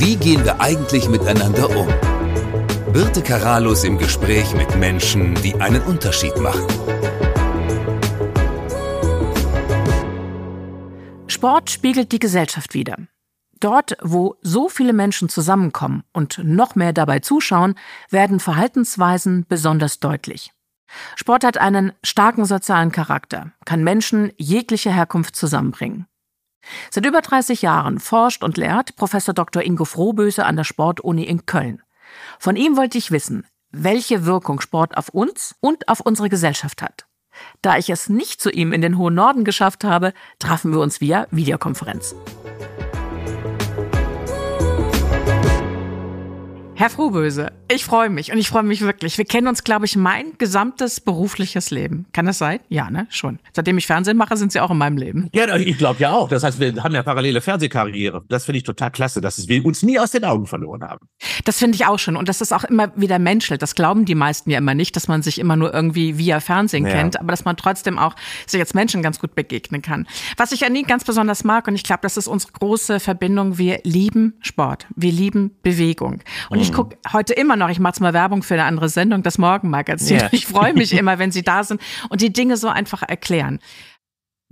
Wie gehen wir eigentlich miteinander um? Birte Karalus im Gespräch mit Menschen, die einen Unterschied machen. Sport spiegelt die Gesellschaft wider. Dort, wo so viele Menschen zusammenkommen und noch mehr dabei zuschauen, werden Verhaltensweisen besonders deutlich. Sport hat einen starken sozialen Charakter, kann Menschen jeglicher Herkunft zusammenbringen. Seit über 30 Jahren forscht und lehrt Professor Dr. Ingo Frohböse an der Sportuni in Köln. Von ihm wollte ich wissen, welche Wirkung Sport auf uns und auf unsere Gesellschaft hat. Da ich es nicht zu ihm in den hohen Norden geschafft habe, trafen wir uns via Videokonferenz. Herr Frohböse, ich freue mich und ich freue mich wirklich. Wir kennen uns, glaube ich, mein gesamtes berufliches Leben. Kann das sein? Ja, ne? Schon. Seitdem ich Fernsehen mache, sind Sie auch in meinem Leben. Ja, ich glaube ja auch. Das heißt, wir haben ja parallele Fernsehkarriere. Das finde ich total klasse, dass wir uns nie aus den Augen verloren haben. Das finde ich auch schon. Und das ist auch immer wieder menschelt. Das glauben die meisten ja immer nicht, dass man sich immer nur irgendwie via Fernsehen ja. kennt, aber dass man trotzdem auch sich als Menschen ganz gut begegnen kann. Was ich an Ihnen ganz besonders mag, und ich glaube, das ist unsere große Verbindung, wir lieben Sport. Wir lieben Bewegung. Und mhm. Ich gucke heute immer noch, ich mache jetzt mal Werbung für eine andere Sendung, das Morgenmagazin. Yeah. Ich freue mich immer, wenn Sie da sind und die Dinge so einfach erklären.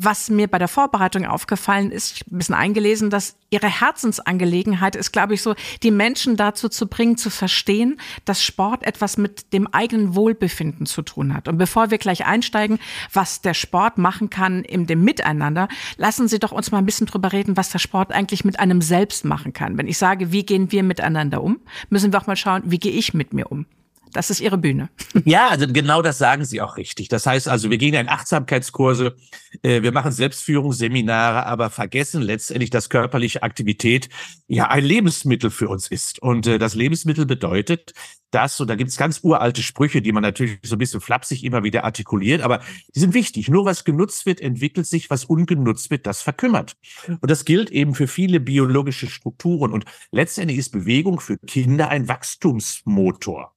Was mir bei der Vorbereitung aufgefallen ist, ich habe ein bisschen eingelesen, dass ihre Herzensangelegenheit ist, glaube ich, so, die Menschen dazu zu bringen, zu verstehen, dass Sport etwas mit dem eigenen Wohlbefinden zu tun hat. Und bevor wir gleich einsteigen, was der Sport machen kann in dem Miteinander, lassen Sie doch uns mal ein bisschen drüber reden, was der Sport eigentlich mit einem selbst machen kann. Wenn ich sage, wie gehen wir miteinander um, müssen wir auch mal schauen, wie gehe ich mit mir um. Das ist Ihre Bühne. Ja, also genau das sagen Sie auch richtig. Das heißt also, wir gehen in Achtsamkeitskurse, äh, wir machen Selbstführungsseminare, aber vergessen letztendlich, dass körperliche Aktivität ja ein Lebensmittel für uns ist. Und äh, das Lebensmittel bedeutet, dass, und da gibt es ganz uralte Sprüche, die man natürlich so ein bisschen flapsig immer wieder artikuliert, aber die sind wichtig. Nur was genutzt wird, entwickelt sich, was ungenutzt wird, das verkümmert. Und das gilt eben für viele biologische Strukturen. Und letztendlich ist Bewegung für Kinder ein Wachstumsmotor.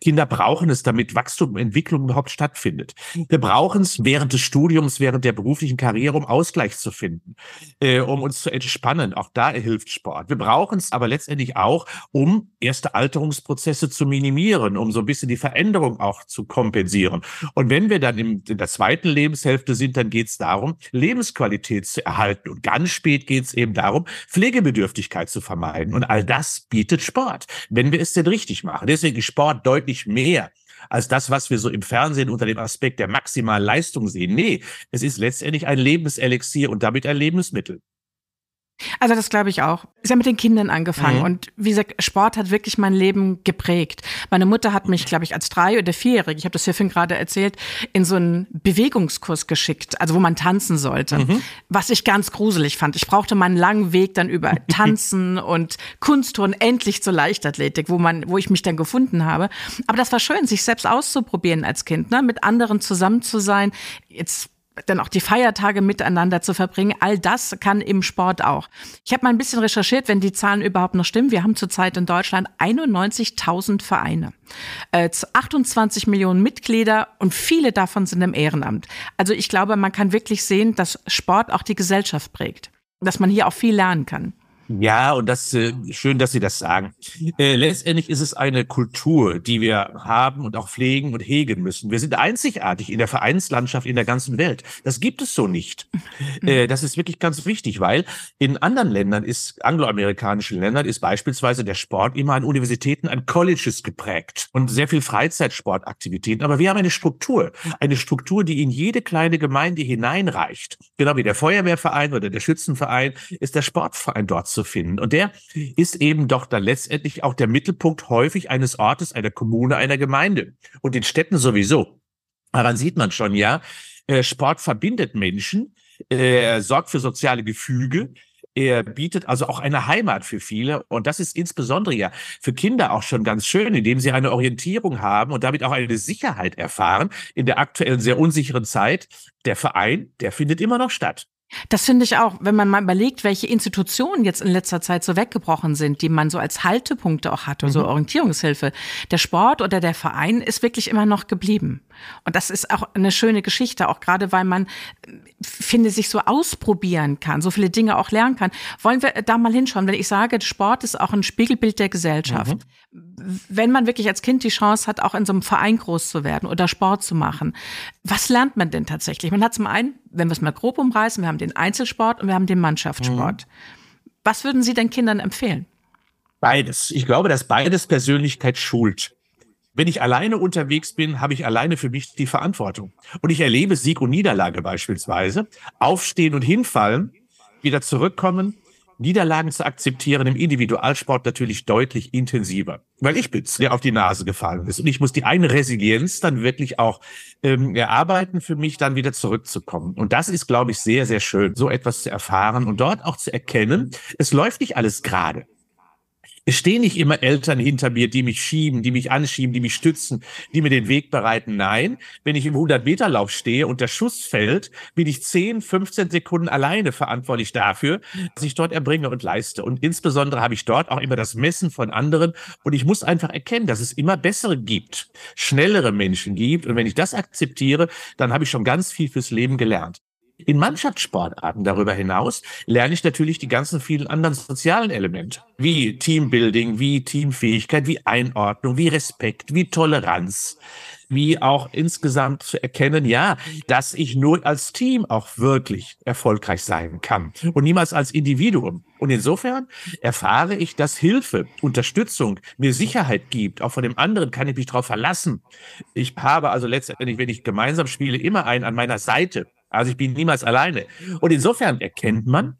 Kinder brauchen es, damit Wachstum und Entwicklung überhaupt stattfindet. Wir brauchen es während des Studiums, während der beruflichen Karriere, um Ausgleich zu finden, äh, um uns zu entspannen. Auch da hilft Sport. Wir brauchen es aber letztendlich auch, um erste Alterungsprozesse zu minimieren, um so ein bisschen die Veränderung auch zu kompensieren. Und wenn wir dann in, in der zweiten Lebenshälfte sind, dann geht es darum, Lebensqualität zu erhalten. Und ganz spät geht es eben darum, Pflegebedürftigkeit zu vermeiden. Und all das bietet Sport, wenn wir es denn richtig machen. Deswegen Sport deutlich mehr als das, was wir so im Fernsehen unter dem Aspekt der maximalen Leistung sehen. Nee, es ist letztendlich ein Lebenselixier und damit ein Lebensmittel. Also das glaube ich auch. Ist ja mit den Kindern angefangen mhm. und wie gesagt, Sport hat wirklich mein Leben geprägt. Meine Mutter hat mich, glaube ich, als drei- oder vierjährige, ich habe das hier vorhin gerade erzählt, in so einen Bewegungskurs geschickt, also wo man tanzen sollte, mhm. was ich ganz gruselig fand. Ich brauchte meinen langen Weg dann über Tanzen und Kunstturnen endlich zur Leichtathletik, wo man, wo ich mich dann gefunden habe. Aber das war schön, sich selbst auszuprobieren als Kind, ne? mit anderen zusammen zu sein. Jetzt dann auch die Feiertage miteinander zu verbringen. All das kann im Sport auch. Ich habe mal ein bisschen recherchiert, wenn die Zahlen überhaupt noch stimmen. Wir haben zurzeit in Deutschland 91.000 Vereine, äh, 28 Millionen Mitglieder und viele davon sind im Ehrenamt. Also ich glaube, man kann wirklich sehen, dass Sport auch die Gesellschaft prägt, dass man hier auch viel lernen kann. Ja, und das äh, schön, dass Sie das sagen. Äh, letztendlich ist es eine Kultur, die wir haben und auch pflegen und hegen müssen. Wir sind einzigartig in der Vereinslandschaft in der ganzen Welt. Das gibt es so nicht. Mhm. Äh, das ist wirklich ganz wichtig, weil in anderen Ländern ist, angloamerikanischen Ländern, ist beispielsweise der Sport immer an Universitäten, an Colleges geprägt und sehr viel Freizeitsportaktivitäten. Aber wir haben eine Struktur, eine Struktur, die in jede kleine Gemeinde hineinreicht. Genau wie der Feuerwehrverein oder der Schützenverein ist der Sportverein dort zu finden. Und der ist eben doch dann letztendlich auch der Mittelpunkt häufig eines Ortes, einer Kommune, einer Gemeinde. Und in Städten sowieso. Daran sieht man schon, ja, äh, Sport verbindet Menschen, er sorgt für soziale Gefüge, er bietet also auch eine Heimat für viele. Und das ist insbesondere ja für Kinder auch schon ganz schön, indem sie eine Orientierung haben und damit auch eine Sicherheit erfahren in der aktuellen sehr unsicheren Zeit. Der Verein, der findet immer noch statt. Das finde ich auch, wenn man mal überlegt, welche Institutionen jetzt in letzter Zeit so weggebrochen sind, die man so als Haltepunkte auch hatte, mhm. so Orientierungshilfe. Der Sport oder der Verein ist wirklich immer noch geblieben. Und das ist auch eine schöne Geschichte, auch gerade weil man, finde, sich so ausprobieren kann, so viele Dinge auch lernen kann. Wollen wir da mal hinschauen? Wenn ich sage, Sport ist auch ein Spiegelbild der Gesellschaft. Mhm. Wenn man wirklich als Kind die Chance hat, auch in so einem Verein groß zu werden oder Sport zu machen, was lernt man denn tatsächlich? Man hat zum einen, wenn wir es mal grob umreißen, wir haben den Einzelsport und wir haben den Mannschaftssport. Mhm. Was würden Sie den Kindern empfehlen? Beides. Ich glaube, dass beides Persönlichkeit schult. Wenn ich alleine unterwegs bin, habe ich alleine für mich die Verantwortung. Und ich erlebe Sieg und Niederlage beispielsweise. Aufstehen und hinfallen, wieder zurückkommen, Niederlagen zu akzeptieren im Individualsport natürlich deutlich intensiver, weil ich bin's, der auf die Nase gefallen ist. Und ich muss die eine Resilienz dann wirklich auch ähm, erarbeiten, für mich dann wieder zurückzukommen. Und das ist, glaube ich, sehr, sehr schön, so etwas zu erfahren und dort auch zu erkennen, es läuft nicht alles gerade. Es stehen nicht immer Eltern hinter mir, die mich schieben, die mich anschieben, die mich stützen, die mir den Weg bereiten. Nein, wenn ich im 100-Meter-Lauf stehe und der Schuss fällt, bin ich 10, 15 Sekunden alleine verantwortlich dafür, dass ich dort erbringe und leiste. Und insbesondere habe ich dort auch immer das Messen von anderen. Und ich muss einfach erkennen, dass es immer bessere gibt, schnellere Menschen gibt. Und wenn ich das akzeptiere, dann habe ich schon ganz viel fürs Leben gelernt. In Mannschaftssportarten darüber hinaus lerne ich natürlich die ganzen vielen anderen sozialen Elemente, wie Teambuilding, wie Teamfähigkeit, wie Einordnung, wie Respekt, wie Toleranz, wie auch insgesamt zu erkennen, ja, dass ich nur als Team auch wirklich erfolgreich sein kann und niemals als Individuum. Und insofern erfahre ich, dass Hilfe, Unterstützung mir Sicherheit gibt. Auch von dem anderen kann ich mich darauf verlassen. Ich habe also letztendlich, wenn ich gemeinsam spiele, immer einen an meiner Seite also ich bin niemals alleine. Und insofern erkennt man,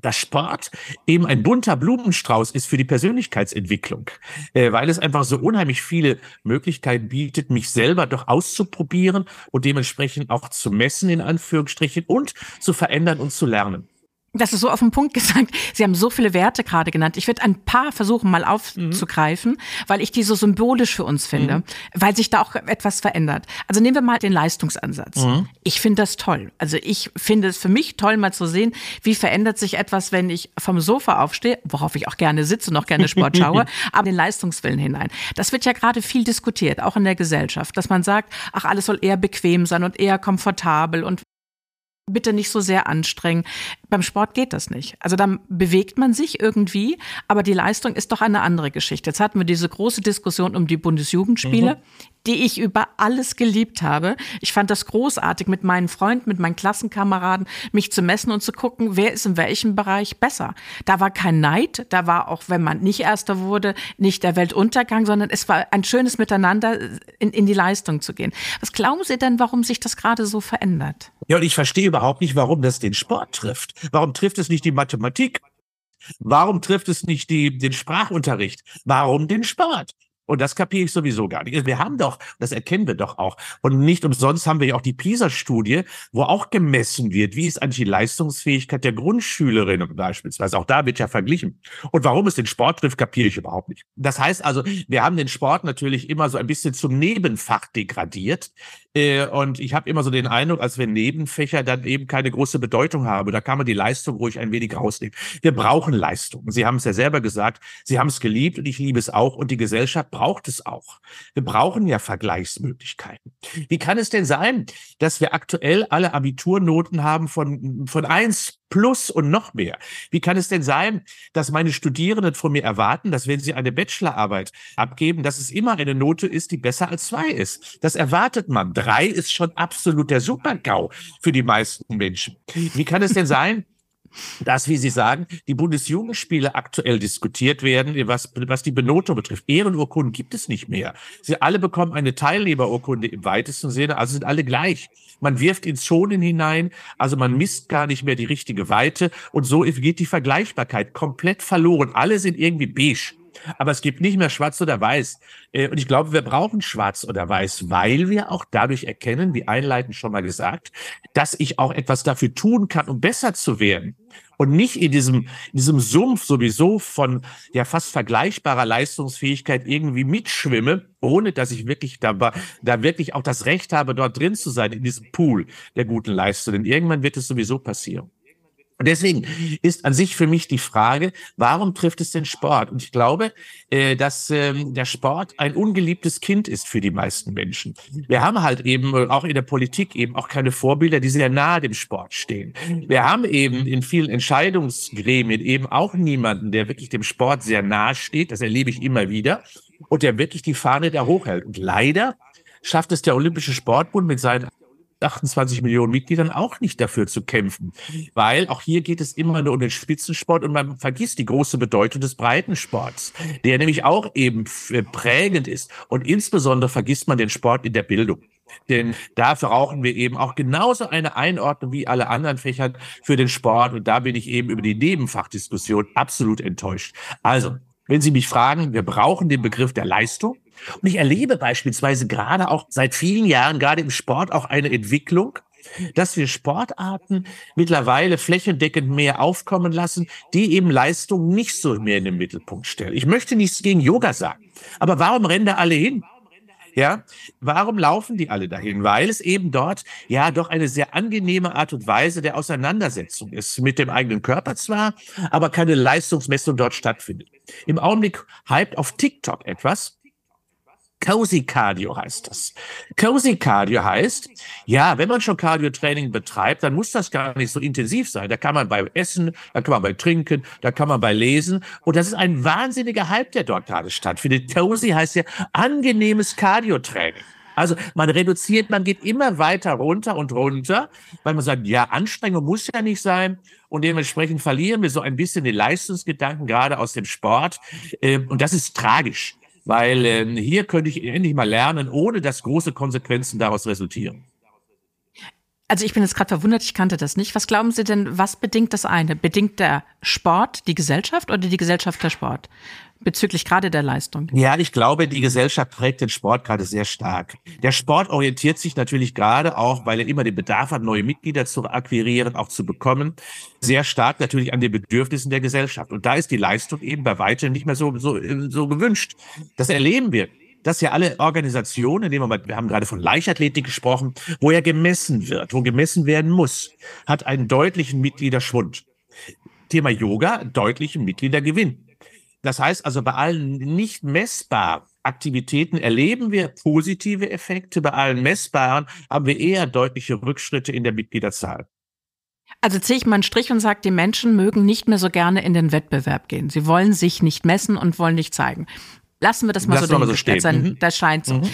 dass Sport eben ein bunter Blumenstrauß ist für die Persönlichkeitsentwicklung, äh, weil es einfach so unheimlich viele Möglichkeiten bietet, mich selber doch auszuprobieren und dementsprechend auch zu messen, in Anführungsstrichen, und zu verändern und zu lernen. Das ist so auf den Punkt gesagt. Sie haben so viele Werte gerade genannt. Ich würde ein paar versuchen mal aufzugreifen, mhm. weil ich die so symbolisch für uns finde, mhm. weil sich da auch etwas verändert. Also nehmen wir mal den Leistungsansatz. Mhm. Ich finde das toll. Also ich finde es für mich toll, mal zu sehen, wie verändert sich etwas, wenn ich vom Sofa aufstehe, worauf ich auch gerne sitze und auch gerne Sport schaue, aber den Leistungswillen hinein. Das wird ja gerade viel diskutiert, auch in der Gesellschaft, dass man sagt, ach, alles soll eher bequem sein und eher komfortabel und bitte nicht so sehr anstrengen. Beim Sport geht das nicht. Also dann bewegt man sich irgendwie, aber die Leistung ist doch eine andere Geschichte. Jetzt hatten wir diese große Diskussion um die Bundesjugendspiele. Mhm die ich über alles geliebt habe. Ich fand das großartig, mit meinen Freunden, mit meinen Klassenkameraden mich zu messen und zu gucken, wer ist in welchem Bereich besser. Da war kein Neid, da war auch, wenn man nicht Erster wurde, nicht der Weltuntergang, sondern es war ein schönes Miteinander, in, in die Leistung zu gehen. Was glauben Sie denn, warum sich das gerade so verändert? Ja, und ich verstehe überhaupt nicht, warum das den Sport trifft. Warum trifft es nicht die Mathematik? Warum trifft es nicht die, den Sprachunterricht? Warum den Sport? Und das kapiere ich sowieso gar nicht. Wir haben doch, das erkennen wir doch auch. Und nicht umsonst haben wir ja auch die PISA-Studie, wo auch gemessen wird, wie ist eigentlich die Leistungsfähigkeit der Grundschülerinnen beispielsweise. Auch da wird ja verglichen. Und warum es den Sport trifft, kapiere ich überhaupt nicht. Das heißt also, wir haben den Sport natürlich immer so ein bisschen zum Nebenfach degradiert. Äh, und ich habe immer so den Eindruck, als wenn Nebenfächer dann eben keine große Bedeutung haben. Da kann man die Leistung ruhig ein wenig rausnehmen. Wir brauchen Leistung. Sie haben es ja selber gesagt. Sie haben es geliebt und ich liebe es auch. Und die Gesellschaft braucht es auch. Wir brauchen ja Vergleichsmöglichkeiten. Wie kann es denn sein, dass wir aktuell alle Abiturnoten haben von, von eins plus und noch mehr? Wie kann es denn sein, dass meine Studierenden von mir erwarten, dass wenn sie eine Bachelorarbeit abgeben, dass es immer eine Note ist, die besser als zwei ist? Das erwartet man. Drei ist schon absolut der Supergau für die meisten Menschen. Wie kann es denn sein, dass, wie Sie sagen, die Bundesjugendspiele aktuell diskutiert werden, was, was die Benotung betrifft. Ehrenurkunden gibt es nicht mehr. Sie alle bekommen eine Teilnehmerurkunde im weitesten Sinne, also sind alle gleich. Man wirft ins Schonen hinein, also man misst gar nicht mehr die richtige Weite und so geht die Vergleichbarkeit komplett verloren. Alle sind irgendwie beige. Aber es gibt nicht mehr schwarz oder weiß. Äh, und ich glaube, wir brauchen schwarz oder weiß, weil wir auch dadurch erkennen, wie einleitend schon mal gesagt, dass ich auch etwas dafür tun kann, um besser zu werden. Und nicht in diesem, in diesem Sumpf sowieso von ja fast vergleichbarer Leistungsfähigkeit irgendwie mitschwimme, ohne dass ich wirklich da, da wirklich auch das Recht habe, dort drin zu sein, in diesem Pool der guten Leistungen. Irgendwann wird es sowieso passieren. Und deswegen ist an sich für mich die Frage, warum trifft es den Sport? Und ich glaube, äh, dass ähm, der Sport ein ungeliebtes Kind ist für die meisten Menschen. Wir haben halt eben auch in der Politik eben auch keine Vorbilder, die sehr nahe dem Sport stehen. Wir haben eben in vielen Entscheidungsgremien eben auch niemanden, der wirklich dem Sport sehr nahe steht. Das erlebe ich immer wieder. Und der wirklich die Fahne da hochhält. Und leider schafft es der Olympische Sportbund mit seinen 28 Millionen Mitgliedern auch nicht dafür zu kämpfen, weil auch hier geht es immer nur um den Spitzensport und man vergisst die große Bedeutung des Breitensports, der nämlich auch eben äh, prägend ist und insbesondere vergisst man den Sport in der Bildung. Denn da brauchen wir eben auch genauso eine Einordnung wie alle anderen Fächer für den Sport. Und da bin ich eben über die Nebenfachdiskussion absolut enttäuscht. Also, wenn Sie mich fragen, wir brauchen den Begriff der Leistung. Und ich erlebe beispielsweise gerade auch seit vielen Jahren, gerade im Sport, auch eine Entwicklung, dass wir Sportarten mittlerweile flächendeckend mehr aufkommen lassen, die eben Leistung nicht so mehr in den Mittelpunkt stellen. Ich möchte nichts gegen Yoga sagen, aber warum rennen da alle hin? Ja, warum laufen die alle dahin? Weil es eben dort ja doch eine sehr angenehme Art und Weise der Auseinandersetzung ist mit dem eigenen Körper zwar, aber keine Leistungsmessung dort stattfindet. Im Augenblick hypt auf TikTok etwas, Cozy Cardio heißt das. Cozy Cardio heißt, ja, wenn man schon Cardio-Training betreibt, dann muss das gar nicht so intensiv sein. Da kann man bei Essen, da kann man bei Trinken, da kann man bei Lesen. Und das ist ein wahnsinniger Hype, der dort gerade stattfindet. Cozy heißt ja angenehmes Cardio-Training. Also man reduziert, man geht immer weiter runter und runter, weil man sagt, ja, Anstrengung muss ja nicht sein. Und dementsprechend verlieren wir so ein bisschen den Leistungsgedanken, gerade aus dem Sport. Ähm, und das ist tragisch weil äh, hier könnte ich endlich mal lernen, ohne dass große Konsequenzen daraus resultieren. Also ich bin jetzt gerade verwundert, ich kannte das nicht. Was glauben Sie denn, was bedingt das eine? Bedingt der Sport die Gesellschaft oder die Gesellschaft der Sport? bezüglich gerade der Leistung? Ja, ich glaube, die Gesellschaft prägt den Sport gerade sehr stark. Der Sport orientiert sich natürlich gerade auch, weil er immer den Bedarf hat, neue Mitglieder zu akquirieren, auch zu bekommen, sehr stark natürlich an den Bedürfnissen der Gesellschaft. Und da ist die Leistung eben bei weitem nicht mehr so, so, so gewünscht. Das erleben wir dass ja alle Organisationen, wir mal, wir haben gerade von Leichtathletik gesprochen, wo ja gemessen wird, wo gemessen werden muss, hat einen deutlichen Mitgliederschwund. Thema Yoga, deutlichen Mitgliedergewinn. Das heißt also, bei allen nicht messbaren Aktivitäten erleben wir positive Effekte, bei allen messbaren haben wir eher deutliche Rückschritte in der Mitgliederzahl. Also ziehe ich mal einen Strich und sage, die Menschen mögen nicht mehr so gerne in den Wettbewerb gehen. Sie wollen sich nicht messen und wollen nicht zeigen. Lassen wir das mal Lassen so, mal so stehen. Sein, mhm. Das scheint so. Mhm.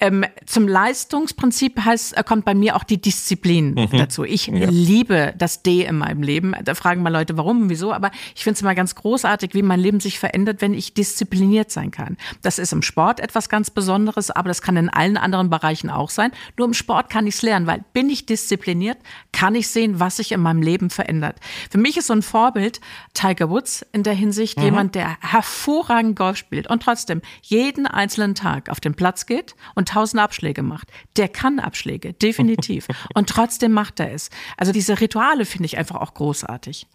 Ähm, zum Leistungsprinzip heißt, äh, kommt bei mir auch die Disziplin mhm. dazu. Ich ja. liebe das D in meinem Leben. Da fragen mal Leute, warum und wieso. Aber ich finde es immer ganz großartig, wie mein Leben sich verändert, wenn ich diszipliniert sein kann. Das ist im Sport etwas ganz Besonderes, aber das kann in allen anderen Bereichen auch sein. Nur im Sport kann ich es lernen, weil bin ich diszipliniert, kann ich sehen, was sich in meinem Leben verändert. Für mich ist so ein Vorbild Tiger Woods in der Hinsicht mhm. jemand, der hervorragend Golf spielt und trotzdem trotzdem jeden einzelnen Tag auf den Platz geht und tausend Abschläge macht, der kann Abschläge, definitiv. und trotzdem macht er es. Also diese Rituale finde ich einfach auch großartig.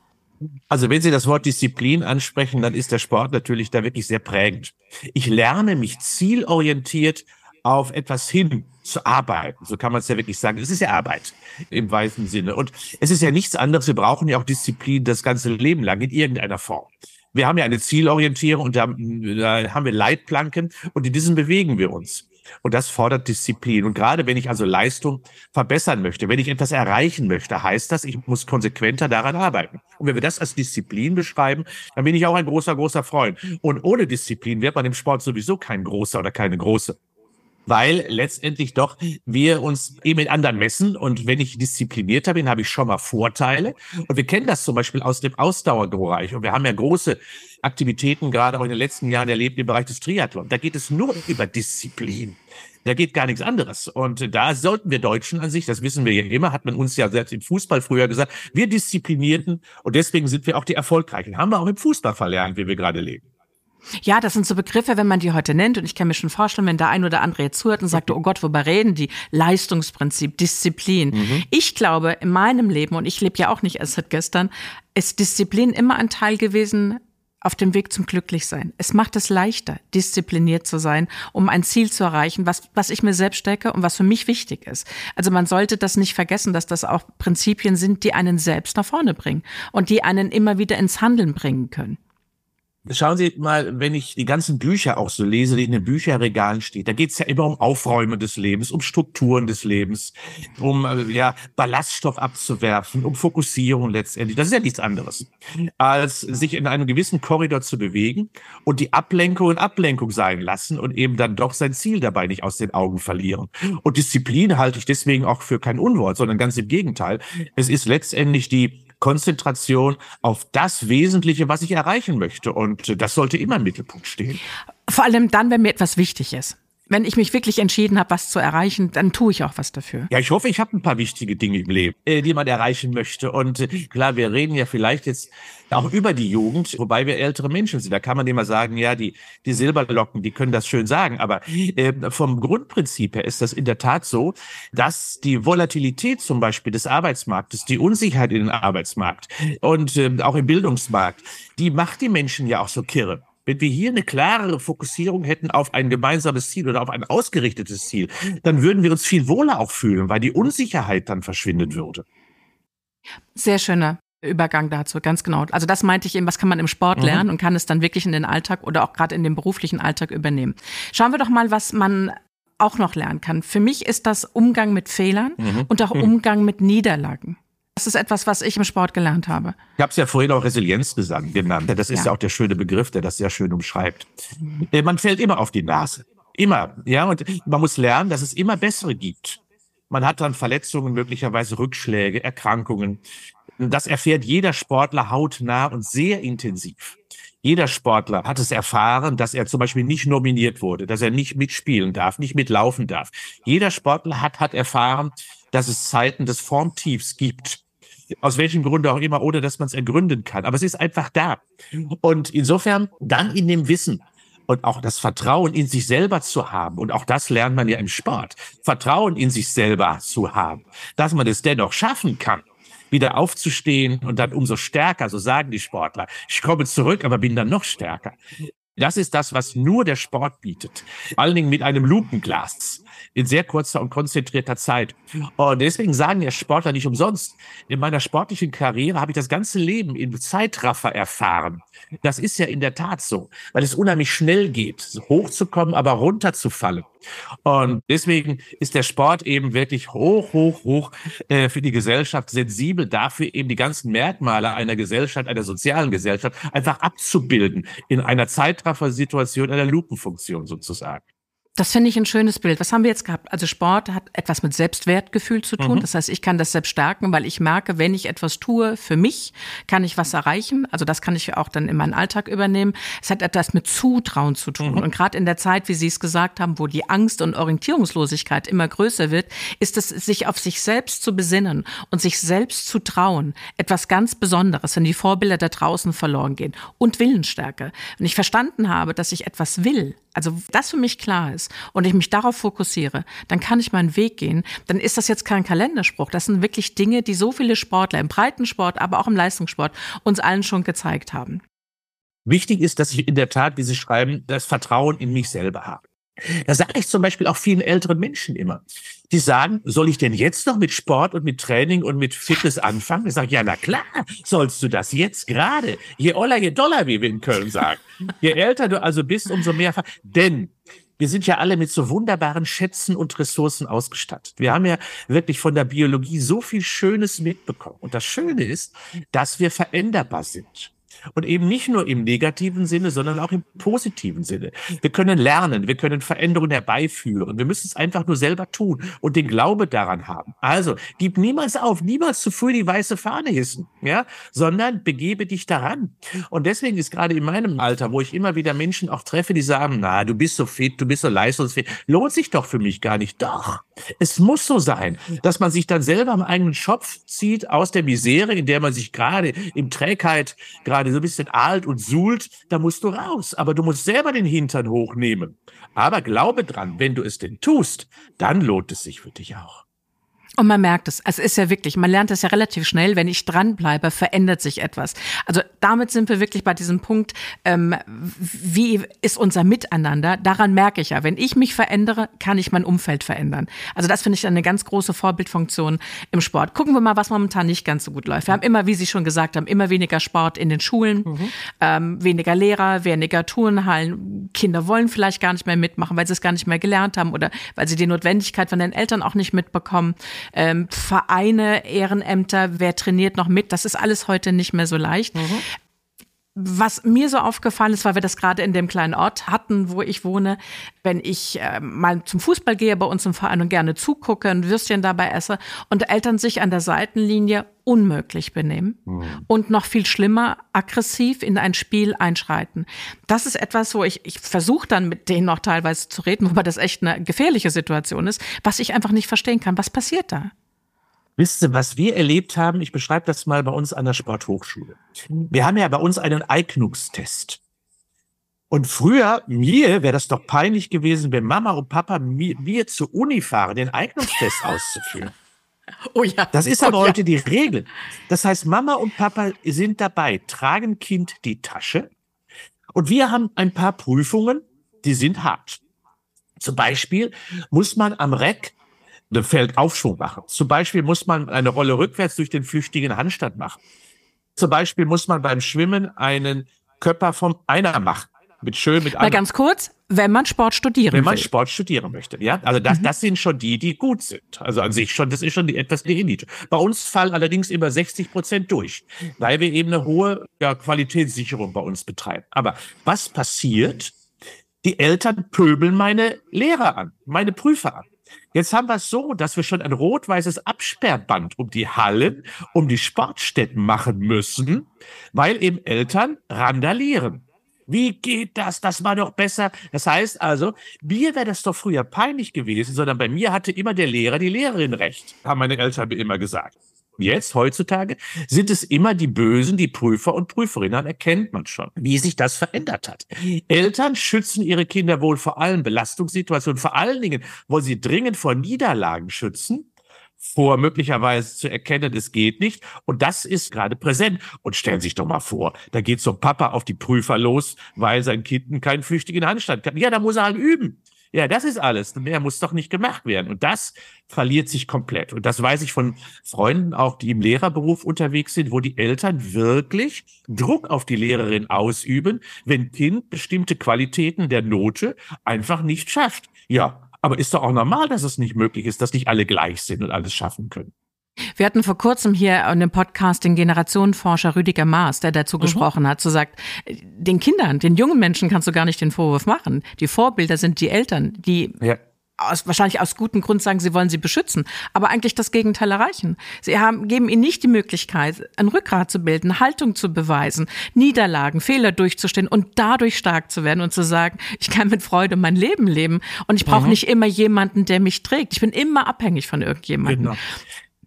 Also wenn Sie das Wort Disziplin ansprechen, dann ist der Sport natürlich da wirklich sehr prägend. Ich lerne mich zielorientiert auf etwas hin zu arbeiten. So kann man es ja wirklich sagen. Es ist ja Arbeit im weiten Sinne. Und es ist ja nichts anderes. Wir brauchen ja auch Disziplin das ganze Leben lang in irgendeiner Form. Wir haben ja eine Zielorientierung und da, da haben wir Leitplanken und in diesen bewegen wir uns. Und das fordert Disziplin. Und gerade wenn ich also Leistung verbessern möchte, wenn ich etwas erreichen möchte, heißt das, ich muss konsequenter daran arbeiten. Und wenn wir das als Disziplin beschreiben, dann bin ich auch ein großer, großer Freund. Und ohne Disziplin wird man im Sport sowieso kein großer oder keine große weil letztendlich doch wir uns eben mit anderen messen und wenn ich disziplinierter bin, habe ich schon mal Vorteile. Und wir kennen das zum Beispiel aus dem Ausdauerbereich und wir haben ja große Aktivitäten gerade auch in den letzten Jahren erlebt im Bereich des Triathlon. Da geht es nur über Disziplin. Da geht gar nichts anderes. Und da sollten wir Deutschen an sich, das wissen wir ja immer, hat man uns ja selbst im Fußball früher gesagt, wir disziplinierten und deswegen sind wir auch die Erfolgreichen. Haben wir auch im Fußball verlernt, wie wir gerade leben. Ja, das sind so Begriffe, wenn man die heute nennt. Und ich kann mir schon vorstellen, wenn der ein oder andere jetzt zuhört und sagt, oh Gott, worüber reden die? Leistungsprinzip, Disziplin. Mhm. Ich glaube, in meinem Leben, und ich lebe ja auch nicht erst seit gestern, ist Disziplin immer ein Teil gewesen, auf dem Weg zum Glücklichsein. Es macht es leichter, diszipliniert zu sein, um ein Ziel zu erreichen, was, was ich mir selbst stecke und was für mich wichtig ist. Also man sollte das nicht vergessen, dass das auch Prinzipien sind, die einen selbst nach vorne bringen und die einen immer wieder ins Handeln bringen können. Schauen Sie mal, wenn ich die ganzen Bücher auch so lese, die in den Bücherregalen steht, da geht's ja immer um Aufräumen des Lebens, um Strukturen des Lebens, um äh, ja Ballaststoff abzuwerfen, um Fokussierung letztendlich. Das ist ja nichts anderes, als sich in einem gewissen Korridor zu bewegen und die Ablenkung und Ablenkung sein lassen und eben dann doch sein Ziel dabei nicht aus den Augen verlieren. Und Disziplin halte ich deswegen auch für kein Unwort, sondern ganz im Gegenteil. Es ist letztendlich die Konzentration auf das Wesentliche, was ich erreichen möchte. Und das sollte immer im Mittelpunkt stehen. Vor allem dann, wenn mir etwas wichtig ist wenn ich mich wirklich entschieden habe, was zu erreichen, dann tue ich auch was dafür. Ja, ich hoffe, ich habe ein paar wichtige Dinge im Leben, äh, die man erreichen möchte. Und äh, klar, wir reden ja vielleicht jetzt auch über die Jugend, wobei wir ältere Menschen sind. Da kann man immer sagen, ja, die, die Silberlocken, die können das schön sagen. Aber äh, vom Grundprinzip her ist das in der Tat so, dass die Volatilität zum Beispiel des Arbeitsmarktes, die Unsicherheit in den Arbeitsmarkt und äh, auch im Bildungsmarkt, die macht die Menschen ja auch so kirre. Wenn wir hier eine klarere Fokussierung hätten auf ein gemeinsames Ziel oder auf ein ausgerichtetes Ziel, dann würden wir uns viel wohler auch fühlen, weil die Unsicherheit dann verschwinden würde. Sehr schöner Übergang dazu, ganz genau. Also das meinte ich eben, was kann man im Sport mhm. lernen und kann es dann wirklich in den Alltag oder auch gerade in den beruflichen Alltag übernehmen. Schauen wir doch mal, was man auch noch lernen kann. Für mich ist das Umgang mit Fehlern mhm. und auch mhm. Umgang mit Niederlagen. Das ist etwas, was ich im Sport gelernt habe. Ich habe es ja vorhin auch Resilienz genannt. Das ist ja. ja. auch der schöne Begriff, der das sehr schön umschreibt. Äh, man fällt immer auf die Nase. Immer. Ja, und man muss lernen, dass es immer bessere gibt. Man hat dann Verletzungen, möglicherweise Rückschläge, Erkrankungen. Das erfährt jeder Sportler hautnah und sehr intensiv. Jeder Sportler hat es erfahren, dass er zum Beispiel nicht nominiert wurde, dass er nicht mitspielen darf, nicht mitlaufen darf. Jeder Sportler hat, hat erfahren, dass es Zeiten des Formtiefs gibt aus welchem Grunde auch immer, ohne dass man es ergründen kann. Aber es ist einfach da. Und insofern dann in dem Wissen und auch das Vertrauen in sich selber zu haben. Und auch das lernt man ja im Sport. Vertrauen in sich selber zu haben, dass man es dennoch schaffen kann wieder aufzustehen und dann umso stärker, so sagen die Sportler. Ich komme zurück, aber bin dann noch stärker. Das ist das, was nur der Sport bietet. Vor allen Dingen mit einem Lupenglas in sehr kurzer und konzentrierter Zeit. Und deswegen sagen ja Sportler nicht umsonst, in meiner sportlichen Karriere habe ich das ganze Leben in Zeitraffer erfahren. Das ist ja in der Tat so, weil es unheimlich schnell geht, hochzukommen, aber runterzufallen. Und deswegen ist der Sport eben wirklich hoch, hoch, hoch äh, für die Gesellschaft sensibel dafür, eben die ganzen Merkmale einer Gesellschaft, einer sozialen Gesellschaft einfach abzubilden in einer Zeitraffer-Situation, einer Lupenfunktion sozusagen. Das finde ich ein schönes Bild. Was haben wir jetzt gehabt? Also Sport hat etwas mit Selbstwertgefühl zu tun. Mhm. Das heißt, ich kann das selbst stärken, weil ich merke, wenn ich etwas tue für mich, kann ich was erreichen. Also das kann ich auch dann in meinen Alltag übernehmen. Es hat etwas mit Zutrauen zu tun. Mhm. Und gerade in der Zeit, wie Sie es gesagt haben, wo die Angst und Orientierungslosigkeit immer größer wird, ist es, sich auf sich selbst zu besinnen und sich selbst zu trauen. Etwas ganz Besonderes, wenn die Vorbilder da draußen verloren gehen. Und Willensstärke. Wenn ich verstanden habe, dass ich etwas will, also das für mich klar ist und ich mich darauf fokussiere, dann kann ich meinen Weg gehen. Dann ist das jetzt kein Kalenderspruch. Das sind wirklich Dinge, die so viele Sportler im Breitensport, aber auch im Leistungssport uns allen schon gezeigt haben. Wichtig ist, dass ich in der Tat, wie Sie schreiben, das Vertrauen in mich selber habe. Da sage ich zum Beispiel auch vielen älteren Menschen immer. Die sagen, soll ich denn jetzt noch mit Sport und mit Training und mit Fitness anfangen? Ich sage, ja, na klar, sollst du das jetzt gerade. Je oller, je doller, wie wir in Köln sagen. Je älter du also bist, umso mehr. Denn wir sind ja alle mit so wunderbaren Schätzen und Ressourcen ausgestattet. Wir haben ja wirklich von der Biologie so viel Schönes mitbekommen. Und das Schöne ist, dass wir veränderbar sind. Und eben nicht nur im negativen Sinne, sondern auch im positiven Sinne. Wir können lernen, wir können Veränderungen herbeiführen. Wir müssen es einfach nur selber tun und den Glaube daran haben. Also, gib niemals auf, niemals zu früh die weiße Fahne hissen, ja, sondern begebe dich daran. Und deswegen ist gerade in meinem Alter, wo ich immer wieder Menschen auch treffe, die sagen, na, du bist so fit, du bist so leistungsfähig, lohnt sich doch für mich gar nicht. Doch. Es muss so sein, dass man sich dann selber am eigenen Schopf zieht aus der Misere, in der man sich gerade im Trägheit gerade so ein bisschen alt und suhlt, da musst du raus. Aber du musst selber den Hintern hochnehmen. Aber glaube dran, wenn du es denn tust, dann lohnt es sich für dich auch. Und man merkt es. Es ist ja wirklich, man lernt es ja relativ schnell, wenn ich dranbleibe, verändert sich etwas. Also damit sind wir wirklich bei diesem Punkt, ähm, wie ist unser Miteinander? Daran merke ich ja, wenn ich mich verändere, kann ich mein Umfeld verändern. Also das finde ich eine ganz große Vorbildfunktion im Sport. Gucken wir mal, was momentan nicht ganz so gut läuft. Wir haben immer, wie Sie schon gesagt haben, immer weniger Sport in den Schulen, mhm. ähm, weniger Lehrer, weniger Turnhallen. Kinder wollen vielleicht gar nicht mehr mitmachen, weil sie es gar nicht mehr gelernt haben oder weil sie die Notwendigkeit von den Eltern auch nicht mitbekommen ähm, Vereine, Ehrenämter, wer trainiert noch mit, das ist alles heute nicht mehr so leicht. Mhm. Was mir so aufgefallen ist, weil wir das gerade in dem kleinen Ort hatten, wo ich wohne, wenn ich äh, mal zum Fußball gehe bei uns im Verein und gerne zugucke, ein Würstchen dabei esse und Eltern sich an der Seitenlinie unmöglich benehmen mhm. und noch viel schlimmer aggressiv in ein Spiel einschreiten. Das ist etwas, wo ich, ich versuche dann mit denen noch teilweise zu reden, wobei das echt eine gefährliche Situation ist, was ich einfach nicht verstehen kann. Was passiert da? Wisst ihr, was wir erlebt haben? Ich beschreibe das mal bei uns an der Sporthochschule. Wir haben ja bei uns einen Eignungstest. Und früher, mir wäre das doch peinlich gewesen, wenn Mama und Papa mir, mir zur Uni fahren, den Eignungstest auszuführen. Oh ja. Das ist aber oh heute ja. die Regel. Das heißt, Mama und Papa sind dabei, tragen Kind die Tasche. Und wir haben ein paar Prüfungen, die sind hart. Zum Beispiel muss man am Reck eine Feldaufschwung machen. Zum Beispiel muss man eine Rolle rückwärts durch den flüchtigen Handstand machen. Zum Beispiel muss man beim Schwimmen einen Körper vom Einer machen. Mit schön, mit Mal ganz kurz, wenn man Sport studieren Wenn man will. Sport studieren möchte, ja. Also das, mhm. das sind schon die, die gut sind. Also an sich schon, das ist schon die, etwas die Elite. Bei uns fallen allerdings immer 60 Prozent durch, weil wir eben eine hohe ja, Qualitätssicherung bei uns betreiben. Aber was passiert? Die Eltern pöbeln meine Lehrer an, meine Prüfer an. Jetzt haben wir es so, dass wir schon ein rot-weißes Absperrband um die Hallen, um die Sportstätten machen müssen, weil eben Eltern randalieren. Wie geht das? Das war doch besser. Das heißt also, mir wäre das doch früher peinlich gewesen, sondern bei mir hatte immer der Lehrer die Lehrerin recht, haben meine Eltern mir immer gesagt. Jetzt, heutzutage, sind es immer die Bösen, die Prüfer und Prüferinnen, erkennt man schon, wie sich das verändert hat. Eltern schützen ihre Kinder wohl vor allen Belastungssituationen, vor allen Dingen wollen sie dringend vor Niederlagen schützen, vor möglicherweise zu erkennen, es geht nicht. Und das ist gerade präsent. Und stellen Sie sich doch mal vor, da geht so ein Papa auf die Prüfer los, weil sein Kind keinen flüchtigen Handstand kann. Ja, da muss er halt üben. Ja, das ist alles. Mehr muss doch nicht gemacht werden. Und das verliert sich komplett. Und das weiß ich von Freunden auch, die im Lehrerberuf unterwegs sind, wo die Eltern wirklich Druck auf die Lehrerin ausüben, wenn Kind bestimmte Qualitäten der Note einfach nicht schafft. Ja, aber ist doch auch normal, dass es nicht möglich ist, dass nicht alle gleich sind und alles schaffen können. Wir hatten vor kurzem hier in dem Podcast den Generationenforscher Rüdiger Maas, der dazu mhm. gesprochen hat, zu sagt, den Kindern, den jungen Menschen kannst du gar nicht den Vorwurf machen. Die Vorbilder sind die Eltern, die ja. aus, wahrscheinlich aus gutem Grund sagen, sie wollen sie beschützen, aber eigentlich das Gegenteil erreichen. Sie haben, geben ihnen nicht die Möglichkeit, ein Rückgrat zu bilden, Haltung zu beweisen, Niederlagen, Fehler durchzustehen und dadurch stark zu werden und zu sagen, ich kann mit Freude mein Leben leben und ich brauche mhm. nicht immer jemanden, der mich trägt. Ich bin immer abhängig von irgendjemandem. Genau.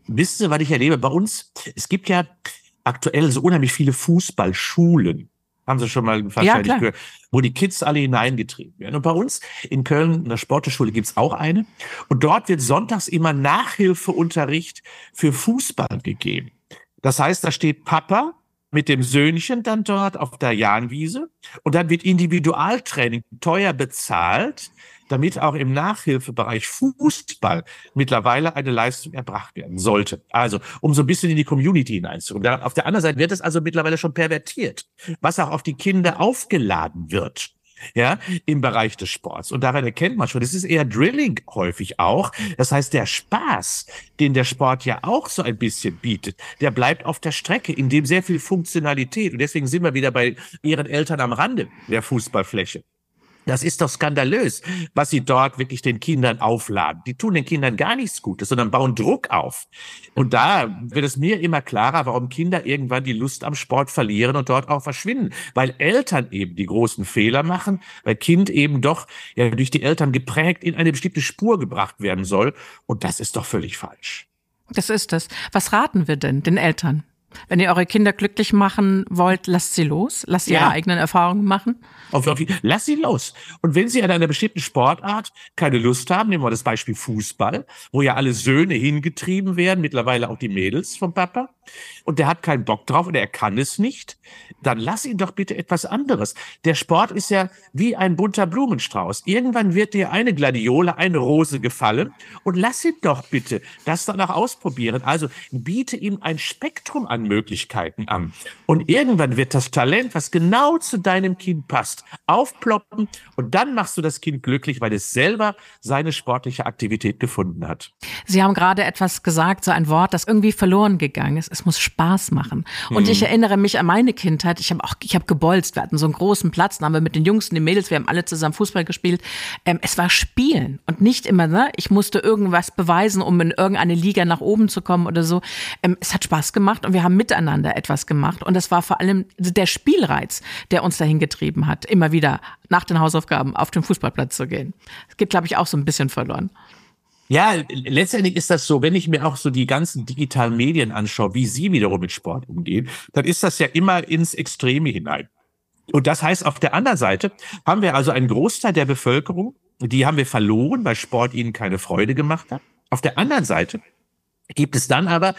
Wisst ihr, was ich erlebe? Bei uns, es gibt ja aktuell so unheimlich viele Fußballschulen. Haben Sie schon mal wahrscheinlich ja, gehört, wo die Kids alle hineingetrieben werden. Und bei uns in Köln, in der Sporteschule, gibt's auch eine. Und dort wird sonntags immer Nachhilfeunterricht für Fußball gegeben. Das heißt, da steht Papa mit dem Söhnchen dann dort auf der Jahnwiese und dann wird Individualtraining teuer bezahlt damit auch im Nachhilfebereich Fußball mittlerweile eine Leistung erbracht werden sollte. Also, um so ein bisschen in die Community hineinzukommen. Auf der anderen Seite wird es also mittlerweile schon pervertiert, was auch auf die Kinder aufgeladen wird ja, im Bereich des Sports. Und daran erkennt man schon, das ist eher Drilling häufig auch. Das heißt, der Spaß, den der Sport ja auch so ein bisschen bietet, der bleibt auf der Strecke, in dem sehr viel Funktionalität. Und deswegen sind wir wieder bei ihren Eltern am Rande der Fußballfläche. Das ist doch skandalös, was sie dort wirklich den Kindern aufladen. Die tun den Kindern gar nichts Gutes, sondern bauen Druck auf. Und da wird es mir immer klarer, warum Kinder irgendwann die Lust am Sport verlieren und dort auch verschwinden. Weil Eltern eben die großen Fehler machen, weil Kind eben doch ja durch die Eltern geprägt in eine bestimmte Spur gebracht werden soll. Und das ist doch völlig falsch. Das ist es. Was raten wir denn den Eltern? Wenn ihr eure Kinder glücklich machen wollt, lasst sie los, lasst sie ja. ihre eigenen Erfahrungen machen. Auf, auf, lass sie los. Und wenn sie an einer bestimmten Sportart keine Lust haben, nehmen wir das Beispiel Fußball, wo ja alle Söhne hingetrieben werden, mittlerweile auch die Mädels vom Papa, und der hat keinen Bock drauf oder er kann es nicht, dann lass ihn doch bitte etwas anderes. Der Sport ist ja wie ein bunter Blumenstrauß. Irgendwann wird dir eine Gladiole, eine Rose gefallen und lass ihn doch bitte das danach ausprobieren. Also biete ihm ein Spektrum an Möglichkeiten an. Und irgendwann wird das Talent, was genau zu deinem Kind passt, aufploppen und dann machst du das Kind glücklich, weil es selber seine sportliche Aktivität gefunden hat. Sie haben gerade etwas gesagt, so ein Wort, das irgendwie verloren gegangen ist. Es muss Spaß machen. Und mhm. ich erinnere mich an meine Kindheit. Ich habe auch, ich habe gebolzt. Wir hatten so einen großen Platz, da haben wir mit den Jungs und den Mädels, wir haben alle zusammen Fußball gespielt. Ähm, es war Spielen und nicht immer, ne? Ich musste irgendwas beweisen, um in irgendeine Liga nach oben zu kommen oder so. Ähm, es hat Spaß gemacht und wir haben miteinander etwas gemacht. Und das war vor allem der Spielreiz, der uns dahin getrieben hat, immer wieder nach den Hausaufgaben auf den Fußballplatz zu gehen. Es geht, glaube ich, auch so ein bisschen verloren. Ja, letztendlich ist das so, wenn ich mir auch so die ganzen digitalen Medien anschaue, wie sie wiederum mit Sport umgehen, dann ist das ja immer ins Extreme hinein. Und das heißt, auf der anderen Seite haben wir also einen Großteil der Bevölkerung, die haben wir verloren, weil Sport ihnen keine Freude gemacht hat. Auf der anderen Seite gibt es dann aber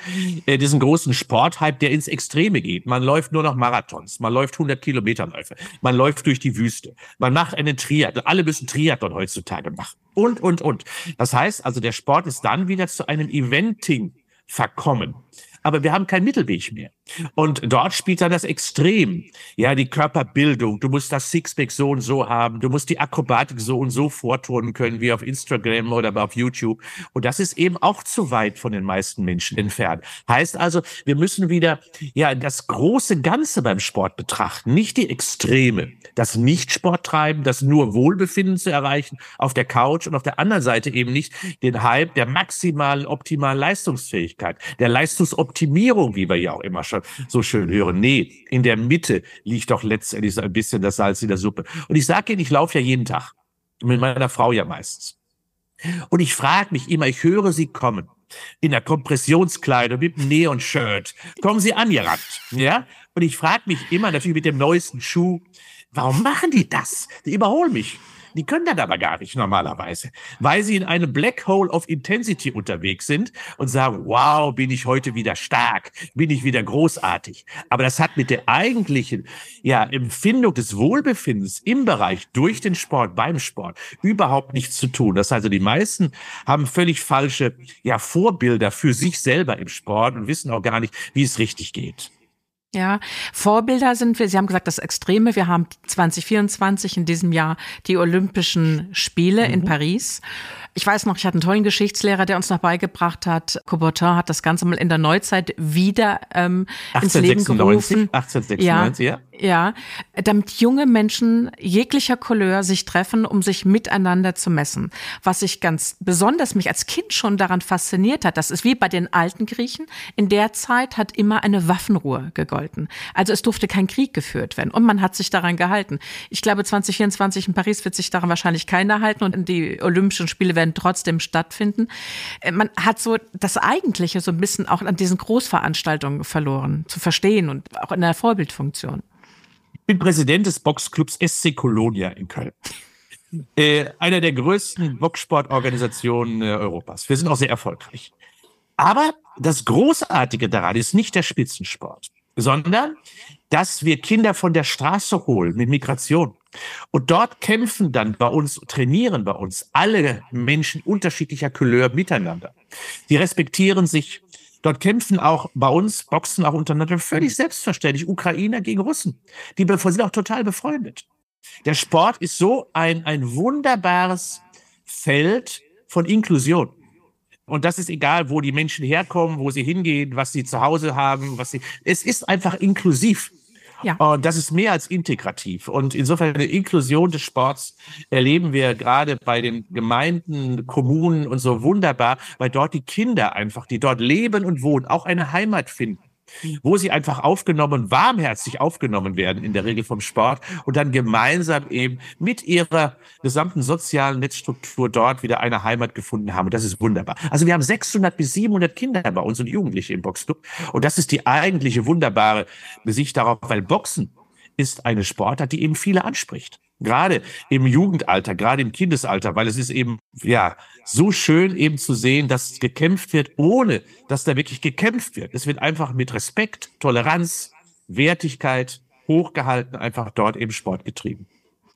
äh, diesen großen Sporthype, der ins Extreme geht. Man läuft nur noch Marathons, man läuft 100 Kilometerläufe, man läuft durch die Wüste, man macht einen Triathlon. Alle müssen Triathlon heutzutage machen und, und, und. Das heißt also, der Sport ist dann wieder zu einem Eventing verkommen aber wir haben keinen Mittelweg mehr. Und dort spielt dann das Extrem. Ja, die Körperbildung. Du musst das Sixpack so und so haben. Du musst die Akrobatik so und so vorturnen können, wie auf Instagram oder auf YouTube. Und das ist eben auch zu weit von den meisten Menschen entfernt. Heißt also, wir müssen wieder, ja, das große Ganze beim Sport betrachten. Nicht die Extreme. Das Nicht-Sport treiben, das nur Wohlbefinden zu erreichen auf der Couch und auf der anderen Seite eben nicht den Hype der maximalen, optimalen Leistungsfähigkeit, der Leistungsoptimierung Optimierung, wie wir ja auch immer schon so schön hören. Nee, in der Mitte liegt doch letztendlich so ein bisschen das Salz in der Suppe. Und ich sage Ihnen, ich laufe ja jeden Tag. Mit meiner Frau ja meistens. Und ich frage mich immer, ich höre sie kommen. In der Kompressionskleidung, mit einem Neon-Shirt. Kommen sie angerannt. Ja? Und ich frage mich immer, natürlich mit dem neuesten Schuh, warum machen die das? Die überholen mich. Die können das aber gar nicht normalerweise, weil sie in einem Black Hole of Intensity unterwegs sind und sagen, wow, bin ich heute wieder stark, bin ich wieder großartig. Aber das hat mit der eigentlichen ja, Empfindung des Wohlbefindens im Bereich durch den Sport, beim Sport überhaupt nichts zu tun. Das heißt also, die meisten haben völlig falsche ja, Vorbilder für sich selber im Sport und wissen auch gar nicht, wie es richtig geht. Ja, Vorbilder sind wir, Sie haben gesagt, das Extreme. Wir haben 2024 in diesem Jahr die Olympischen Spiele mhm. in Paris. Ich weiß noch, ich hatte einen tollen Geschichtslehrer, der uns noch beigebracht hat, Coubertin hat das Ganze mal in der Neuzeit wieder ähm, ins Leben gerufen. 1896, ja. Ja, damit junge Menschen jeglicher Couleur sich treffen, um sich miteinander zu messen. Was ich ganz besonders mich als Kind schon daran fasziniert hat, das ist wie bei den alten Griechen. In der Zeit hat immer eine Waffenruhe gegolten. Also es durfte kein Krieg geführt werden und man hat sich daran gehalten. Ich glaube, 2024 in Paris wird sich daran wahrscheinlich keiner halten und die Olympischen Spiele werden trotzdem stattfinden. Äh, man hat so das Eigentliche so ein bisschen auch an diesen Großveranstaltungen verloren, zu verstehen und auch in der Vorbildfunktion. Ich bin Präsident des Boxclubs SC Colonia in Köln. Äh, einer der größten Boxsportorganisationen äh, Europas. Wir sind auch sehr erfolgreich. Aber das Großartige daran ist nicht der Spitzensport, sondern dass wir Kinder von der Straße holen mit Migration. Und dort kämpfen dann bei uns, trainieren bei uns alle Menschen unterschiedlicher Couleur miteinander. Die respektieren sich. Dort kämpfen auch bei uns, boxen auch untereinander völlig selbstverständlich Ukrainer gegen Russen. Die sind auch total befreundet. Der Sport ist so ein, ein wunderbares Feld von Inklusion. Und das ist egal, wo die Menschen herkommen, wo sie hingehen, was sie zu Hause haben, was sie, es ist einfach inklusiv. Ja. Und das ist mehr als integrativ. Und insofern eine Inklusion des Sports erleben wir gerade bei den Gemeinden, Kommunen und so wunderbar, weil dort die Kinder einfach, die dort leben und wohnen, auch eine Heimat finden. Wo sie einfach aufgenommen, warmherzig aufgenommen werden, in der Regel vom Sport, und dann gemeinsam eben mit ihrer gesamten sozialen Netzstruktur dort wieder eine Heimat gefunden haben. Und das ist wunderbar. Also wir haben 600 bis 700 Kinder bei uns und Jugendliche im Boxclub. Und das ist die eigentliche wunderbare Sicht darauf, weil Boxen ist eine Sportart, die eben viele anspricht. Gerade im Jugendalter, gerade im Kindesalter, weil es ist eben, ja, so schön eben zu sehen, dass gekämpft wird, ohne dass da wirklich gekämpft wird. Es wird einfach mit Respekt, Toleranz, Wertigkeit hochgehalten, einfach dort eben Sport getrieben.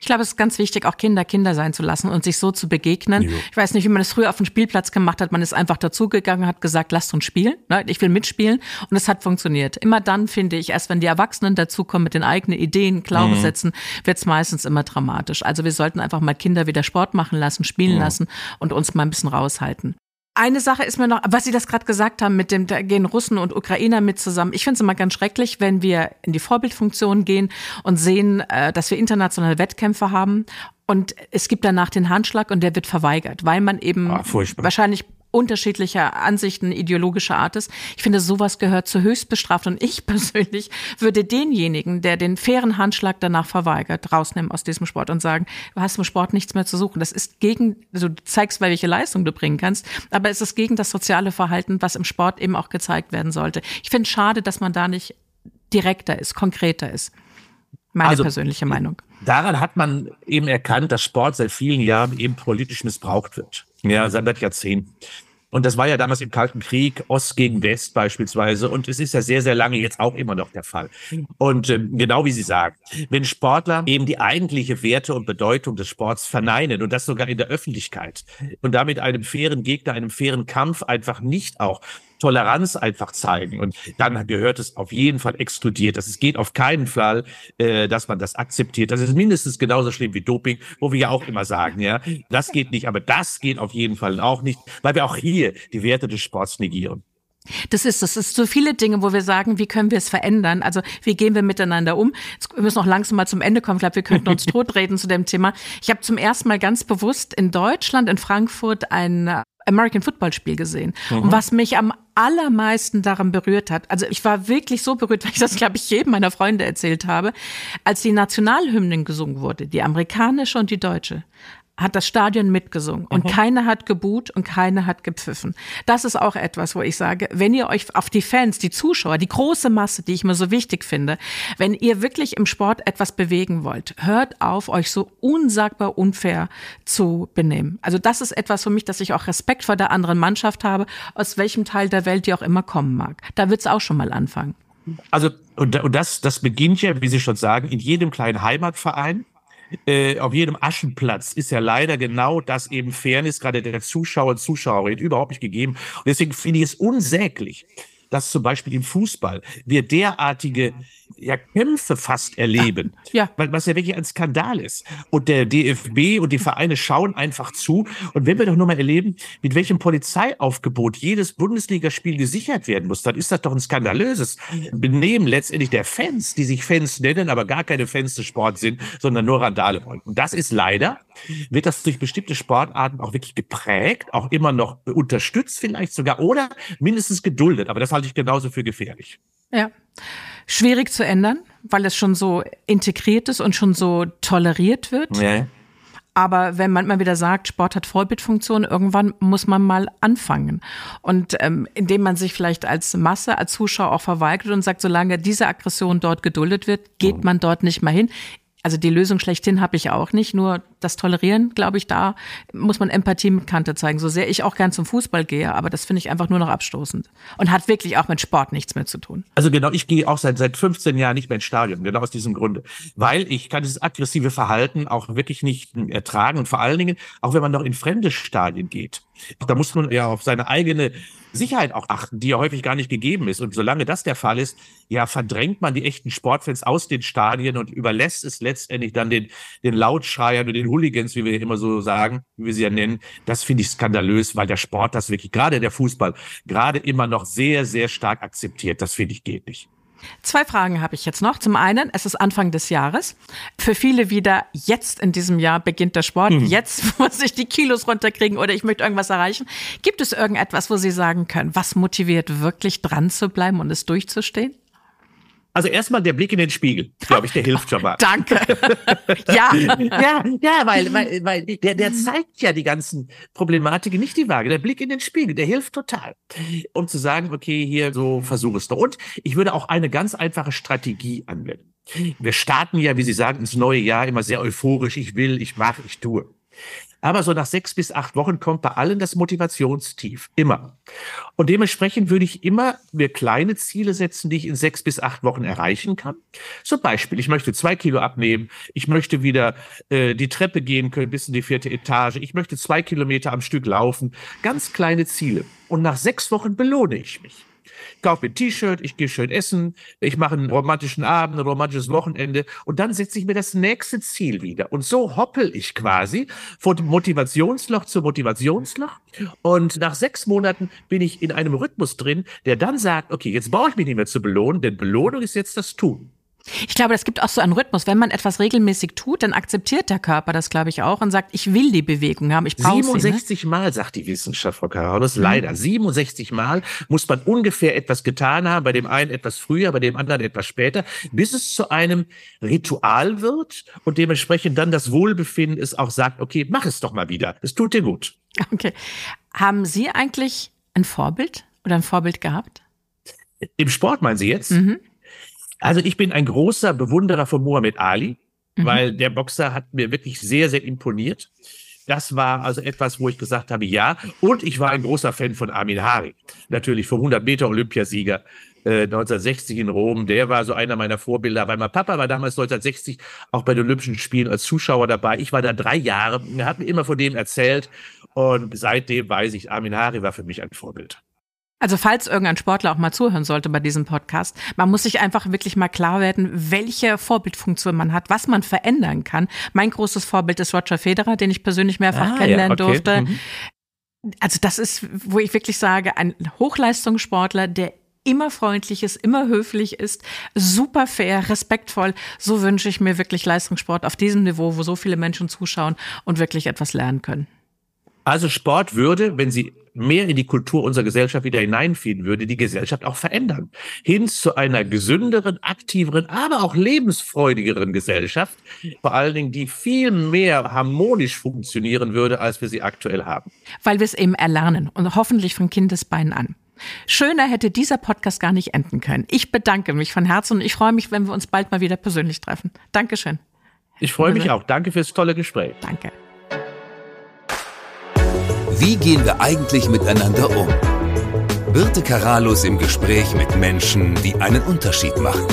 Ich glaube, es ist ganz wichtig, auch Kinder Kinder sein zu lassen und sich so zu begegnen. Jo. Ich weiß nicht, wie man das früher auf dem Spielplatz gemacht hat. Man ist einfach dazugegangen, hat gesagt, lasst uns spielen. Ne? Ich will mitspielen. Und es hat funktioniert. Immer dann, finde ich, erst wenn die Erwachsenen dazukommen mit den eigenen Ideen, Glaubenssätzen, mhm. wird es meistens immer dramatisch. Also wir sollten einfach mal Kinder wieder Sport machen lassen, spielen mhm. lassen und uns mal ein bisschen raushalten. Eine Sache ist mir noch, was Sie das gerade gesagt haben, mit dem, da gehen Russen und Ukrainer mit zusammen. Ich finde es immer ganz schrecklich, wenn wir in die Vorbildfunktion gehen und sehen, äh, dass wir internationale Wettkämpfe haben und es gibt danach den Handschlag und der wird verweigert, weil man eben ah, wahrscheinlich unterschiedlicher Ansichten ideologischer Art ist. Ich finde, sowas gehört zu höchstbestraft und ich persönlich würde denjenigen, der den fairen Handschlag danach verweigert, rausnehmen aus diesem Sport und sagen, du hast im Sport nichts mehr zu suchen. Das ist gegen, also du zeigst, welche Leistung du bringen kannst, aber es ist gegen das soziale Verhalten, was im Sport eben auch gezeigt werden sollte. Ich finde es schade, dass man da nicht direkter ist, konkreter ist. Meine also, persönliche Meinung. Daran hat man eben erkannt, dass Sport seit vielen Jahren eben politisch missbraucht wird. Ja, seit Jahrzehnten. Und das war ja damals im Kalten Krieg, Ost gegen West beispielsweise. Und es ist ja sehr, sehr lange jetzt auch immer noch der Fall. Und äh, genau wie Sie sagen, wenn Sportler eben die eigentliche Werte und Bedeutung des Sports verneinen und das sogar in der Öffentlichkeit und damit einem fairen Gegner, einem fairen Kampf einfach nicht auch Toleranz einfach zeigen. Und dann gehört es auf jeden Fall exkludiert. Das geht auf keinen Fall, äh, dass man das akzeptiert. Das ist mindestens genauso schlimm wie Doping, wo wir ja auch immer sagen, ja, das geht nicht, aber das geht auf jeden Fall auch nicht, weil wir auch hier die Werte des Sports negieren. Das ist, das ist so viele Dinge, wo wir sagen, wie können wir es verändern? Also, wie gehen wir miteinander um? Jetzt, wir müssen noch langsam mal zum Ende kommen. Ich glaube, wir könnten uns totreden zu dem Thema. Ich habe zum ersten Mal ganz bewusst in Deutschland, in Frankfurt, ein American Football Spiel gesehen. Mhm. Und was mich am allermeisten daran berührt hat, also ich war wirklich so berührt, weil ich das, glaube ich, jedem meiner Freunde erzählt habe, als die Nationalhymnen gesungen wurde, die amerikanische und die deutsche hat das Stadion mitgesungen und mhm. keiner hat geboot und keiner hat gepfiffen. Das ist auch etwas, wo ich sage, wenn ihr euch auf die Fans, die Zuschauer, die große Masse, die ich mir so wichtig finde, wenn ihr wirklich im Sport etwas bewegen wollt, hört auf, euch so unsagbar unfair zu benehmen. Also das ist etwas für mich, dass ich auch Respekt vor der anderen Mannschaft habe, aus welchem Teil der Welt die auch immer kommen mag. Da wird's auch schon mal anfangen. Also, und, und das, das beginnt ja, wie Sie schon sagen, in jedem kleinen Heimatverein äh, auf jedem Aschenplatz ist ja leider genau das eben Fairness gerade der Zuschauer und Zuschauerin überhaupt nicht gegeben. Und deswegen finde ich es unsäglich, dass zum Beispiel im Fußball wir derartige ja, Kämpfe fast erleben. Ja. Was ja wirklich ein Skandal ist. Und der DFB und die Vereine schauen einfach zu. Und wenn wir doch nur mal erleben, mit welchem Polizeiaufgebot jedes Bundesligaspiel gesichert werden muss, dann ist das doch ein skandalöses Benehmen letztendlich der Fans, die sich Fans nennen, aber gar keine Fans des Sports sind, sondern nur Randale wollen. Und das ist leider, wird das durch bestimmte Sportarten auch wirklich geprägt, auch immer noch unterstützt vielleicht sogar oder mindestens geduldet. Aber das halte ich genauso für gefährlich. Ja schwierig zu ändern, weil es schon so integriert ist und schon so toleriert wird. Ja. Aber wenn man mal wieder sagt, Sport hat Vorbildfunktion, irgendwann muss man mal anfangen. Und ähm, indem man sich vielleicht als Masse, als Zuschauer auch verweigert und sagt, solange diese Aggression dort geduldet wird, geht man dort nicht mal hin also die Lösung schlechthin habe ich auch nicht. Nur das Tolerieren, glaube ich, da muss man Empathie mit Kante zeigen. So sehr ich auch gern zum Fußball gehe, aber das finde ich einfach nur noch abstoßend. Und hat wirklich auch mit Sport nichts mehr zu tun. Also genau, ich gehe auch seit, seit 15 Jahren nicht mehr ins Stadion, genau aus diesem Grunde. Weil ich kann dieses aggressive Verhalten auch wirklich nicht ertragen. Und vor allen Dingen, auch wenn man noch in fremde Stadien geht. Da muss man ja auf seine eigene Sicherheit auch achten, die ja häufig gar nicht gegeben ist. Und solange das der Fall ist, ja, verdrängt man die echten Sportfans aus den Stadien und überlässt es letztendlich dann den, den Lautschreiern und den Hooligans, wie wir immer so sagen, wie wir sie ja nennen. Das finde ich skandalös, weil der Sport das wirklich, gerade der Fußball, gerade immer noch sehr, sehr stark akzeptiert. Das finde ich geht nicht. Zwei Fragen habe ich jetzt noch. Zum einen, es ist Anfang des Jahres. Für viele wieder, jetzt in diesem Jahr beginnt der Sport. Mhm. Jetzt muss ich die Kilos runterkriegen oder ich möchte irgendwas erreichen. Gibt es irgendetwas, wo Sie sagen können, was motiviert wirklich dran zu bleiben und es durchzustehen? Also erstmal der Blick in den Spiegel, glaube ich, der hilft schon mal. Danke. ja. ja, ja, weil, weil, weil der, der zeigt ja die ganzen Problematiken, nicht die Waage. Der Blick in den Spiegel, der hilft total, um zu sagen, okay, hier so versuch es doch. Und ich würde auch eine ganz einfache Strategie anwenden. Wir starten ja, wie Sie sagen, ins neue Jahr immer sehr euphorisch. Ich will, ich mache, ich tue. Aber so nach sechs bis acht Wochen kommt bei allen das Motivationstief. Immer. Und dementsprechend würde ich immer mir kleine Ziele setzen, die ich in sechs bis acht Wochen erreichen kann. Zum Beispiel, ich möchte zwei Kilo abnehmen. Ich möchte wieder äh, die Treppe gehen können bis in die vierte Etage. Ich möchte zwei Kilometer am Stück laufen. Ganz kleine Ziele. Und nach sechs Wochen belohne ich mich kaufe mir ein T-Shirt, ich gehe schön essen, ich mache einen romantischen Abend, ein romantisches Wochenende und dann setze ich mir das nächste Ziel wieder. Und so hoppel ich quasi von Motivationsloch zu Motivationsloch. Und nach sechs Monaten bin ich in einem Rhythmus drin, der dann sagt, okay, jetzt brauche ich mich nicht mehr zu belohnen, denn Belohnung ist jetzt das Tun. Ich glaube, es gibt auch so einen Rhythmus. Wenn man etwas regelmäßig tut, dann akzeptiert der Körper das, glaube ich, auch und sagt, ich will die Bewegung haben, ich brauche 67 sie, ne? Mal, sagt die Wissenschaft, Frau Karolus, mhm. leider. 67 Mal muss man ungefähr etwas getan haben, bei dem einen etwas früher, bei dem anderen etwas später, bis es zu einem Ritual wird und dementsprechend dann das Wohlbefinden es auch sagt, okay, mach es doch mal wieder. Es tut dir gut. Okay. Haben Sie eigentlich ein Vorbild oder ein Vorbild gehabt? Im Sport meinen Sie jetzt? Mhm. Also ich bin ein großer Bewunderer von Muhammad Ali, mhm. weil der Boxer hat mir wirklich sehr, sehr imponiert. Das war also etwas, wo ich gesagt habe, ja. Und ich war ein großer Fan von Amin Hari. Natürlich vom 100 Meter Olympiasieger äh, 1960 in Rom. Der war so einer meiner Vorbilder, weil mein Papa war damals 1960 auch bei den Olympischen Spielen als Zuschauer dabei. Ich war da drei Jahre. Er hat mir immer von dem erzählt. Und seitdem weiß ich, Amin Hari war für mich ein Vorbild. Also falls irgendein Sportler auch mal zuhören sollte bei diesem Podcast, man muss sich einfach wirklich mal klar werden, welche Vorbildfunktion man hat, was man verändern kann. Mein großes Vorbild ist Roger Federer, den ich persönlich mehrfach ah, kennenlernen ja, okay. durfte. Mhm. Also das ist, wo ich wirklich sage, ein Hochleistungssportler, der immer freundlich ist, immer höflich ist, super fair, respektvoll. So wünsche ich mir wirklich Leistungssport auf diesem Niveau, wo so viele Menschen zuschauen und wirklich etwas lernen können. Also Sport würde, wenn sie mehr in die Kultur unserer Gesellschaft wieder hineinfinden würde, die Gesellschaft auch verändern. Hin zu einer gesünderen, aktiveren, aber auch lebensfreudigeren Gesellschaft. Vor allen Dingen, die viel mehr harmonisch funktionieren würde, als wir sie aktuell haben. Weil wir es eben erlernen und hoffentlich von Kindesbeinen an. Schöner hätte dieser Podcast gar nicht enden können. Ich bedanke mich von Herzen und ich freue mich, wenn wir uns bald mal wieder persönlich treffen. Dankeschön. Ich freue mich auch. Danke fürs tolle Gespräch. Danke. Wie gehen wir eigentlich miteinander um? Birte Karalus im Gespräch mit Menschen, die einen Unterschied machen.